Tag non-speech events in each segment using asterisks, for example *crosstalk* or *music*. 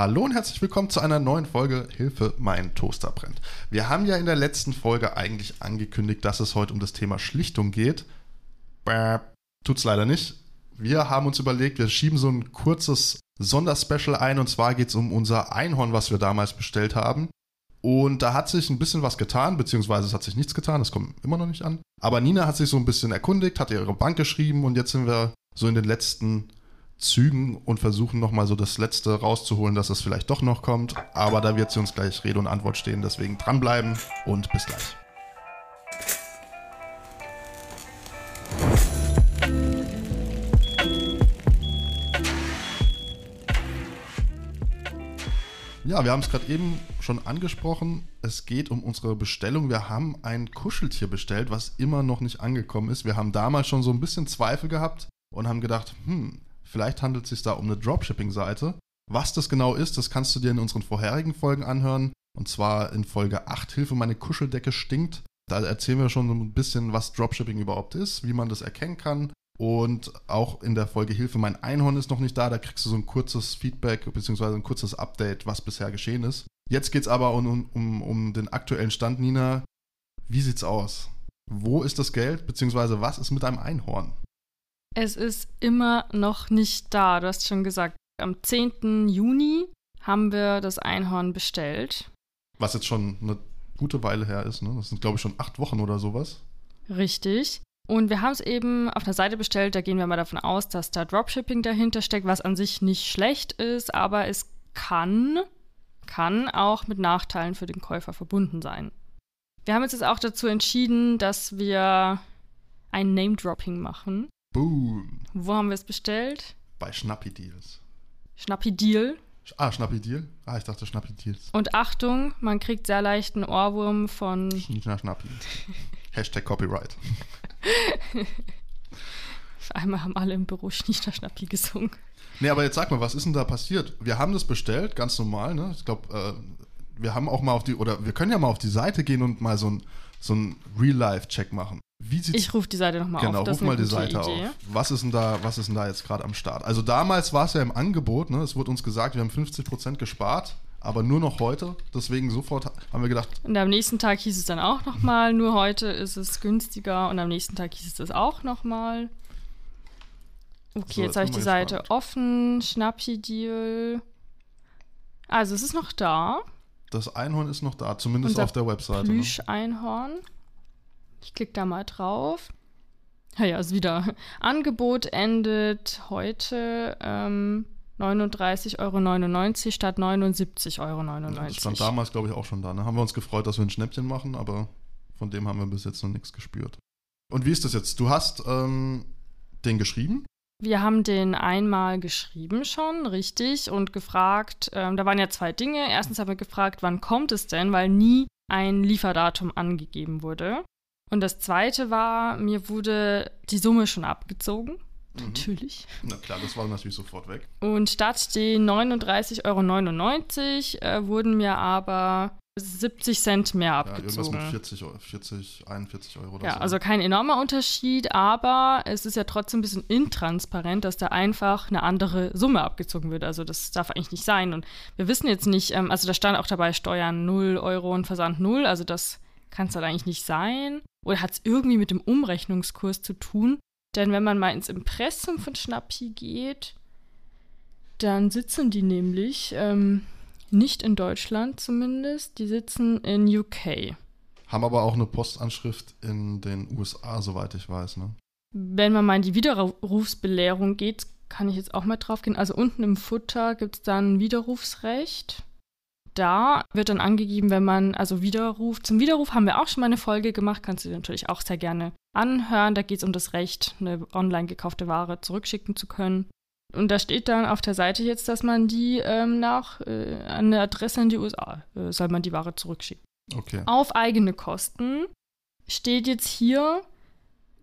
Hallo und herzlich willkommen zu einer neuen Folge Hilfe, mein Toaster brennt. Wir haben ja in der letzten Folge eigentlich angekündigt, dass es heute um das Thema Schlichtung geht. Bäh, tut's leider nicht. Wir haben uns überlegt, wir schieben so ein kurzes Sonderspecial ein und zwar geht es um unser Einhorn, was wir damals bestellt haben. Und da hat sich ein bisschen was getan, beziehungsweise es hat sich nichts getan, das kommt immer noch nicht an. Aber Nina hat sich so ein bisschen erkundigt, hat ihre Bank geschrieben und jetzt sind wir so in den letzten Zügen und versuchen nochmal so das Letzte rauszuholen, dass es vielleicht doch noch kommt. Aber da wird sie uns gleich Rede und Antwort stehen, deswegen dranbleiben und bis gleich. Ja, wir haben es gerade eben schon angesprochen. Es geht um unsere Bestellung. Wir haben ein Kuscheltier bestellt, was immer noch nicht angekommen ist. Wir haben damals schon so ein bisschen Zweifel gehabt und haben gedacht, hm, vielleicht handelt es sich da um eine Dropshipping-Seite. Was das genau ist, das kannst du dir in unseren vorherigen Folgen anhören. Und zwar in Folge 8, Hilfe, meine Kuscheldecke stinkt. Da erzählen wir schon ein bisschen, was Dropshipping überhaupt ist, wie man das erkennen kann und auch in der Folge Hilfe, mein Einhorn ist noch nicht da. Da kriegst du so ein kurzes Feedback bzw. ein kurzes Update, was bisher geschehen ist. Jetzt geht es aber um, um, um den aktuellen Stand, Nina. Wie sieht's aus? Wo ist das Geld bzw. was ist mit deinem Einhorn? Es ist immer noch nicht da. Du hast schon gesagt, am 10. Juni haben wir das Einhorn bestellt. Was jetzt schon eine gute Weile her ist, ne? Das sind, glaube ich, schon acht Wochen oder sowas. Richtig. Und wir haben es eben auf einer Seite bestellt, da gehen wir mal davon aus, dass da Dropshipping dahinter steckt, was an sich nicht schlecht ist, aber es kann, kann auch mit Nachteilen für den Käufer verbunden sein. Wir haben uns jetzt auch dazu entschieden, dass wir ein Name-Dropping machen. Boom. Wo haben wir es bestellt? Bei Schnappi Deals. Schnappi Deal. Ah, Schnappi Deal? Ah, ich dachte Schnappi Deals. Und Achtung, man kriegt sehr leicht einen Ohrwurm von. Schnappi. *laughs* Hashtag Copyright. *laughs* Auf einmal haben alle im Büro Schnieschnappi gesungen. Nee, aber jetzt sag mal, was ist denn da passiert? Wir haben das bestellt, ganz normal, ne? Ich glaube, äh, wir haben auch mal auf die, oder wir können ja mal auf die Seite gehen und mal so ein, so ein Real-Life-Check machen. Ich rufe die Seite nochmal genau, auf. Genau, ruf mal die Seite Idee. auf. Was ist denn da, was ist da jetzt gerade am Start? Also damals war es ja im Angebot, ne? Es wurde uns gesagt, wir haben 50% gespart aber nur noch heute. Deswegen sofort haben wir gedacht. Und am nächsten Tag hieß es dann auch nochmal, nur heute ist es günstiger und am nächsten Tag hieß es das auch nochmal. Okay, so, jetzt habe ich die Seite gespannt. offen. Schnappi-Deal. Also es ist noch da. Das Einhorn ist noch da, zumindest Unser auf der Webseite. Ne? Plüsch-Einhorn. Ne? Ich klicke da mal drauf. Ja, ja, ist wieder. Angebot endet heute. Ähm, 39,99 Euro statt 79,99 Euro. Das stand damals, glaube ich, auch schon da. Ne? Haben wir uns gefreut, dass wir ein Schnäppchen machen, aber von dem haben wir bis jetzt noch nichts gespürt. Und wie ist das jetzt? Du hast ähm, den geschrieben? Wir haben den einmal geschrieben schon, richtig, und gefragt, ähm, da waren ja zwei Dinge. Erstens haben wir gefragt, wann kommt es denn, weil nie ein Lieferdatum angegeben wurde. Und das zweite war, mir wurde die Summe schon abgezogen. Mhm. Natürlich. Na klar, das war natürlich sofort weg. Und statt den 39,99 Euro äh, wurden mir aber 70 Cent mehr abgezogen. Ja, irgendwas mit 40, 40 41 Euro oder ja, so. also kein enormer Unterschied, aber es ist ja trotzdem ein bisschen intransparent, dass da einfach eine andere Summe abgezogen wird. Also das darf eigentlich nicht sein. Und wir wissen jetzt nicht, ähm, also da stand auch dabei Steuern 0 Euro und Versand 0, also das kann es halt eigentlich nicht sein. Oder hat es irgendwie mit dem Umrechnungskurs zu tun? Denn wenn man mal ins Impressum von Schnappi geht, dann sitzen die nämlich ähm, nicht in Deutschland zumindest, die sitzen in UK. Haben aber auch eine Postanschrift in den USA, soweit ich weiß, ne? Wenn man mal in die Widerrufsbelehrung geht, kann ich jetzt auch mal drauf gehen. Also unten im Futter gibt es dann Widerrufsrecht da wird dann angegeben, wenn man also Widerruf, zum Widerruf haben wir auch schon mal eine Folge gemacht, kannst du dir natürlich auch sehr gerne anhören. Da geht es um das Recht, eine online gekaufte Ware zurückschicken zu können. Und da steht dann auf der Seite jetzt, dass man die ähm, nach äh, an eine Adresse in die USA äh, soll man die Ware zurückschicken. Okay. Auf eigene Kosten steht jetzt hier,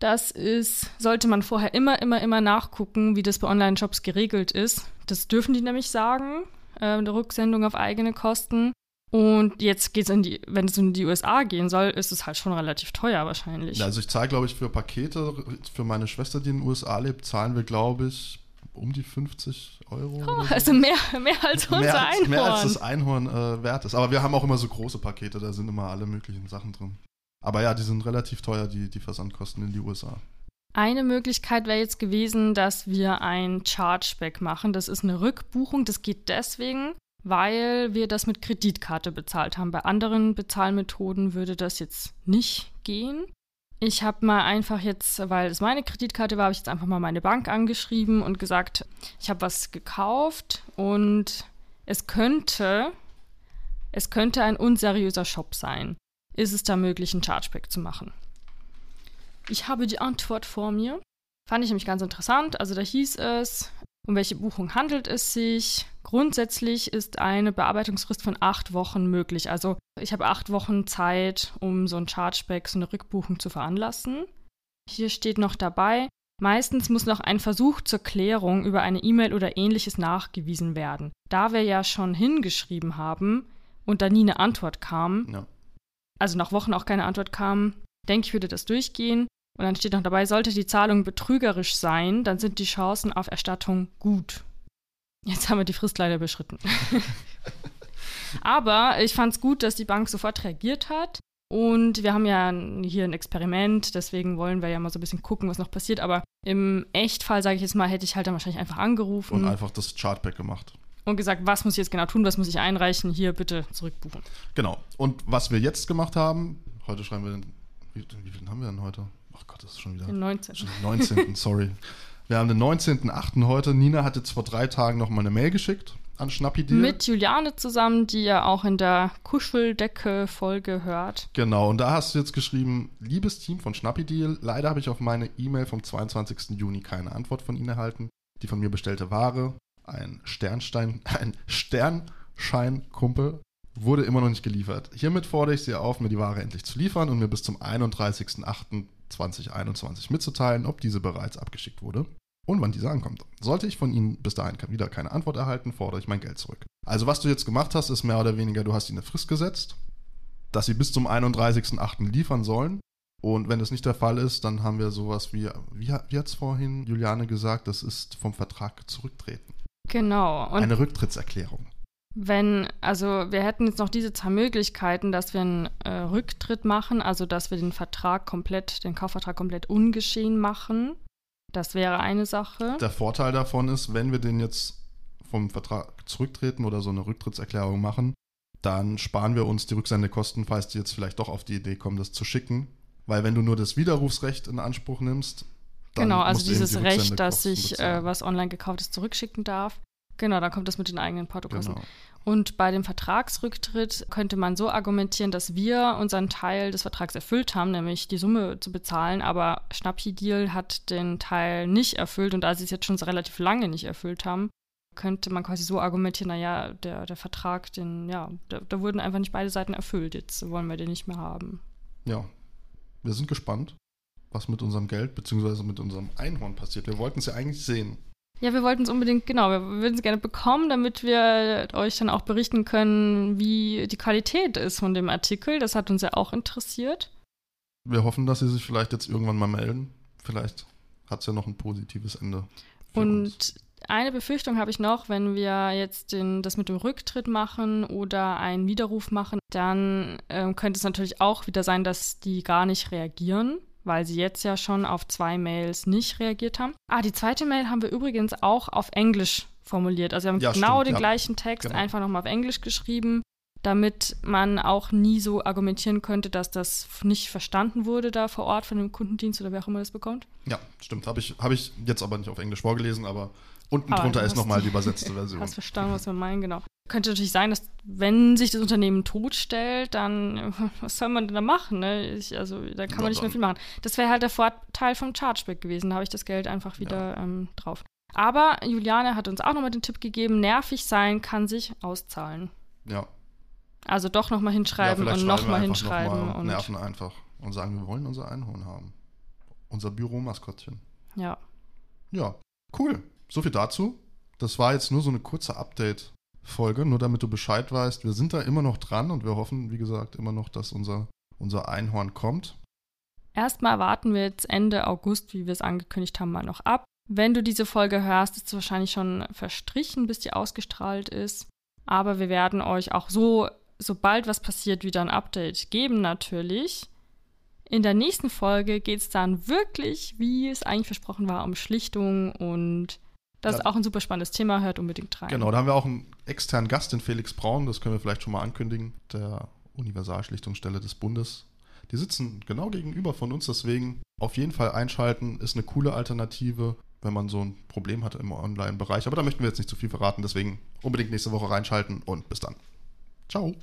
das ist, sollte man vorher immer, immer, immer nachgucken, wie das bei Online-Shops geregelt ist. Das dürfen die nämlich sagen äh, eine Rücksendung auf eigene Kosten. Und jetzt geht es in die, wenn es in die USA gehen soll, ist es halt schon relativ teuer wahrscheinlich. Ja, also ich zahle, glaube ich, für Pakete, für meine Schwester, die in den USA lebt, zahlen wir, glaube ich, um die 50 Euro. Oh, so. also mehr, mehr als unser mehr, als, Einhorn. mehr als das Einhorn äh, wert ist. Aber wir haben auch immer so große Pakete, da sind immer alle möglichen Sachen drin. Aber ja, die sind relativ teuer, die, die Versandkosten in die USA. Eine Möglichkeit wäre jetzt gewesen, dass wir ein Chargeback machen. Das ist eine Rückbuchung. Das geht deswegen, weil wir das mit Kreditkarte bezahlt haben. Bei anderen Bezahlmethoden würde das jetzt nicht gehen. Ich habe mal einfach jetzt, weil es meine Kreditkarte war, habe ich jetzt einfach mal meine Bank angeschrieben und gesagt, ich habe was gekauft und es könnte, es könnte ein unseriöser Shop sein. Ist es da möglich, ein Chargeback zu machen? Ich habe die Antwort vor mir. Fand ich nämlich ganz interessant. Also da hieß es, um welche Buchung handelt es sich? Grundsätzlich ist eine Bearbeitungsfrist von acht Wochen möglich. Also ich habe acht Wochen Zeit, um so ein Chargeback, so eine Rückbuchung zu veranlassen. Hier steht noch dabei, meistens muss noch ein Versuch zur Klärung über eine E-Mail oder ähnliches nachgewiesen werden. Da wir ja schon hingeschrieben haben und da nie eine Antwort kam, Ja. also nach Wochen auch keine Antwort kam, denke ich, würde das durchgehen. Und dann steht noch dabei, sollte die Zahlung betrügerisch sein, dann sind die Chancen auf Erstattung gut. Jetzt haben wir die Frist leider beschritten. *laughs* Aber ich fand es gut, dass die Bank sofort reagiert hat. Und wir haben ja hier ein Experiment, deswegen wollen wir ja mal so ein bisschen gucken, was noch passiert. Aber im Echtfall, sage ich jetzt mal, hätte ich halt dann wahrscheinlich einfach angerufen Und und, einfach das Chartback gemacht. gesagt, was muss ich jetzt genau tun, was muss ich einreichen, hier bitte zurückbuchen. Genau. Und was wir jetzt gemacht haben, heute schreiben wir den, wie, wie viel haben wir denn heute? Ach Gott, das ist schon wieder Den 19. schon den 19. sorry. Wir haben den 19.8. heute. Nina hat jetzt vor drei Tagen noch mal eine Mail geschickt an Schnappi Deal. Mit Juliane zusammen, die ja auch in der Kuscheldecke-Folge hört. Genau, und da hast du jetzt geschrieben, liebes Team von Schnappi Deal, leider habe ich auf meine E-Mail vom 22. Juni keine Antwort von Ihnen erhalten. Die von mir bestellte Ware, ein Sternstein, *laughs* ein Sternscheinkumpel, wurde immer noch nicht geliefert. Hiermit fordere ich Sie auf, mir die Ware endlich zu liefern und mir bis zum 31.08.2021 mitzuteilen, ob diese bereits abgeschickt wurde und wann diese ankommt. Sollte ich von Ihnen bis dahin wieder keine Antwort erhalten, fordere ich mein Geld zurück. Also was du jetzt gemacht hast, ist mehr oder weniger, du hast ihnen eine Frist gesetzt, dass sie bis zum 31.08. liefern sollen. Und wenn das nicht der Fall ist, dann haben wir sowas wie, wie, wie hat es vorhin Juliane gesagt, das ist vom Vertrag zurücktreten. Genau. Eine Rücktrittserklärung. Wenn, also wir hätten jetzt noch diese zwei Möglichkeiten, dass wir einen äh, Rücktritt machen, also dass wir den Vertrag komplett, den Kaufvertrag komplett ungeschehen machen. Das wäre eine Sache. Der Vorteil davon ist, wenn wir den jetzt vom Vertrag zurücktreten oder so eine Rücktrittserklärung machen, dann sparen wir uns die Rücksendekosten, falls die jetzt vielleicht doch auf die Idee kommen, das zu schicken. Weil wenn du nur das Widerrufsrecht in Anspruch nimmst, dann Genau, also dieses die Recht, dass ich äh, was online gekauft ist, zurückschicken darf. Genau, dann kommt das mit den eigenen Portokosten. Genau. Und bei dem Vertragsrücktritt könnte man so argumentieren, dass wir unseren Teil des Vertrags erfüllt haben, nämlich die Summe zu bezahlen, aber Schnappi Deal hat den Teil nicht erfüllt und da sie es jetzt schon so relativ lange nicht erfüllt haben, könnte man quasi so argumentieren, naja, der, der Vertrag, den, ja, da, da wurden einfach nicht beide Seiten erfüllt, jetzt wollen wir den nicht mehr haben. Ja, wir sind gespannt, was mit unserem Geld bzw. mit unserem Einhorn passiert. Wir wollten es ja eigentlich sehen. Ja, wir wollten es unbedingt, genau, wir würden es gerne bekommen, damit wir euch dann auch berichten können, wie die Qualität ist von dem Artikel. Das hat uns ja auch interessiert. Wir hoffen, dass sie sich vielleicht jetzt irgendwann mal melden. Vielleicht hat es ja noch ein positives Ende. für uns. Und eine Befürchtung habe ich noch, wenn wir jetzt den, das mit dem Rücktritt machen oder einen Widerruf machen, dann ähm, könnte es natürlich auch wieder sein, dass die gar nicht reagieren, weil sie jetzt ja schon auf zwei Mails nicht reagiert haben. Ah, die zweite Mail haben wir übrigens auch auf Englisch formuliert. Also wir haben Ja, genau stimmt, den ja. gleichen Text Genau. einfach nochmal auf Englisch geschrieben, damit man auch nie so argumentieren könnte, dass das nicht verstanden wurde da vor Ort von dem Kundendienst oder wer auch immer das bekommt. Ja, stimmt. Habe ich, hab ich jetzt aber nicht auf Englisch vorgelesen, aber unten Aber drunter ist nochmal *laughs* die- übersetzte Version. Hast verstanden, was wir meinen, genau. Könnte natürlich sein, dass wenn sich das Unternehmen totstellt, dann *laughs* was soll man denn da machen? Ne? Ich, also da kann Ja, man nicht mehr viel machen. Das wäre halt der Vorteil vom Chargeback gewesen. Da habe ich das Geld einfach wieder ähm, drauf. Aber Juliane hat uns auch nochmal den Tipp gegeben, nervig sein kann sich auszahlen. Ja, Also doch nochmal hinschreiben ja und nochmal hinschreiben. noch mal und und nerven einfach und sagen, wir wollen unser Einhorn haben. Unser Büromaskottchen. ja. Ja, cool. So viel dazu. Das war jetzt nur so eine kurze Update-Folge, nur damit du Bescheid weißt. Wir sind da immer noch dran und wir hoffen, wie gesagt, immer noch, dass unser, unser Einhorn kommt. Erstmal warten wir jetzt Ende August, wie wir es angekündigt haben, mal noch ab. Wenn du diese Folge hörst, ist es wahrscheinlich schon verstrichen, bis die ausgestrahlt ist. Aber wir werden euch auch so, sobald was passiert, wieder ein Update geben natürlich. In der nächsten Folge geht es dann wirklich, wie es eigentlich versprochen war, um Schlichtung und das ja. ist auch ein super spannendes Thema, hört unbedingt rein. Genau, da haben wir auch einen externen Gast, den Felix Braun, das können wir vielleicht schon mal ankündigen, der Universalschlichtungsstelle des Bundes. Die sitzen genau gegenüber von uns, deswegen auf jeden Fall einschalten, ist eine coole Alternative, wenn man so ein Problem hat im Online-Bereich. Aber da möchten wir jetzt nicht zu viel verraten, deswegen unbedingt nächste Woche reinschalten und bis dann. Ciao.